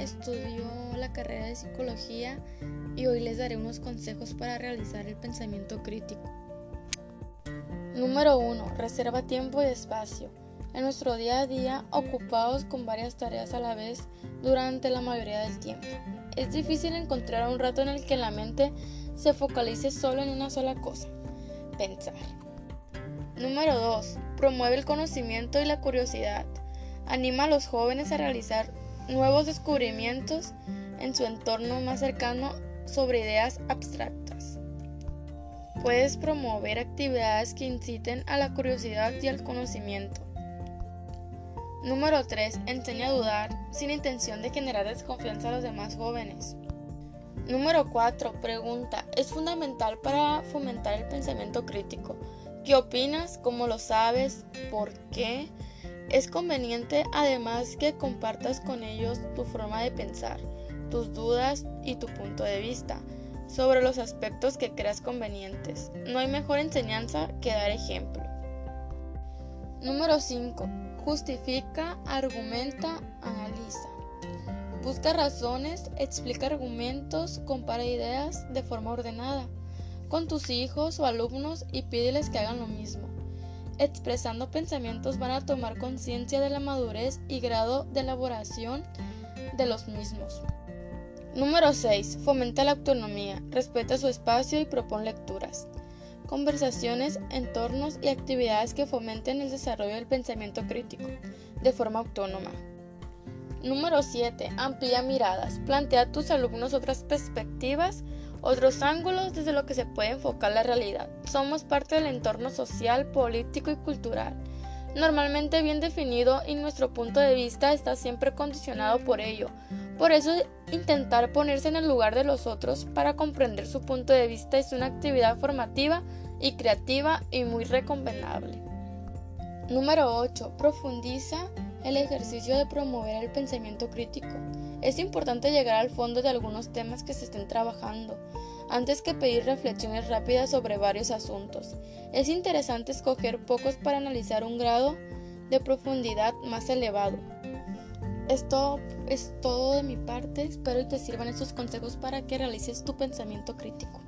estudio la carrera de psicología y hoy les daré unos consejos para realizar el pensamiento crítico. Número 1. Reserva tiempo y espacio. En nuestro día a día, ocupados con varias tareas a la vez durante la mayoría del tiempo, es difícil encontrar un rato en el que la mente se focalice solo en una sola cosa, pensar. Número 2. Promueve el conocimiento y la curiosidad. Anima a los jóvenes a realizar nuevos descubrimientos en su entorno más cercano sobre ideas abstractas. Puedes promover actividades que inciten a la curiosidad y al conocimiento. Número 3. Enseña a dudar sin intención de generar desconfianza a los demás jóvenes. Número 4. Pregunta. Es fundamental para fomentar el pensamiento crítico. ¿Qué opinas? ¿Cómo lo sabes? ¿Por qué? Es conveniente además que compartas con ellos tu forma de pensar, tus dudas y tu punto de vista sobre los aspectos que creas convenientes. No hay mejor enseñanza que dar ejemplo. Número 5. Justifica, argumenta, analiza. Busca razones, explica argumentos, compara ideas de forma ordenada con tus hijos o alumnos y pídeles que hagan lo mismo. Expresando pensamientos van a tomar conciencia de la madurez y grado de elaboración de los mismos. Número 6. Fomenta la autonomía, respeta su espacio y propone lecturas conversaciones, entornos y actividades que fomenten el desarrollo del pensamiento crítico de forma autónoma. Número 7. Amplía miradas. Plantea a tus alumnos otras perspectivas, otros ángulos desde lo que se puede enfocar la realidad. Somos parte del entorno social, político y cultural, normalmente bien definido y nuestro punto de vista está siempre condicionado por ello. Por eso intentar ponerse en el lugar de los otros para comprender su punto de vista es una actividad formativa y creativa y muy recomendable. Número 8. Profundiza el ejercicio de promover el pensamiento crítico. Es importante llegar al fondo de algunos temas que se estén trabajando, antes que pedir reflexiones rápidas sobre varios asuntos. Es interesante escoger pocos para analizar un grado de profundidad más elevado. Esto es todo de mi parte, espero que te sirvan estos consejos para que realices tu pensamiento crítico.